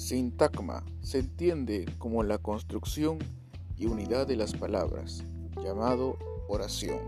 Sintagma se entiende como la construcción y unidad de las palabras, llamado oración.